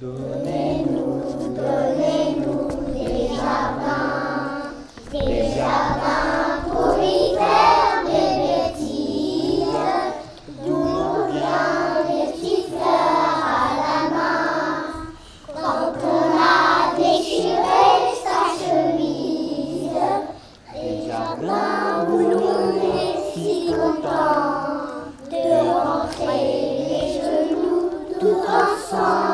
Donnez-nous, donnez-nous des jardins, des jardins pour y faire des bêtises, d'où vient les petites fleurs à la main, quand on a déchiré sa chemise, des jardins où l'on est si content de rentrer les genoux tout ensemble.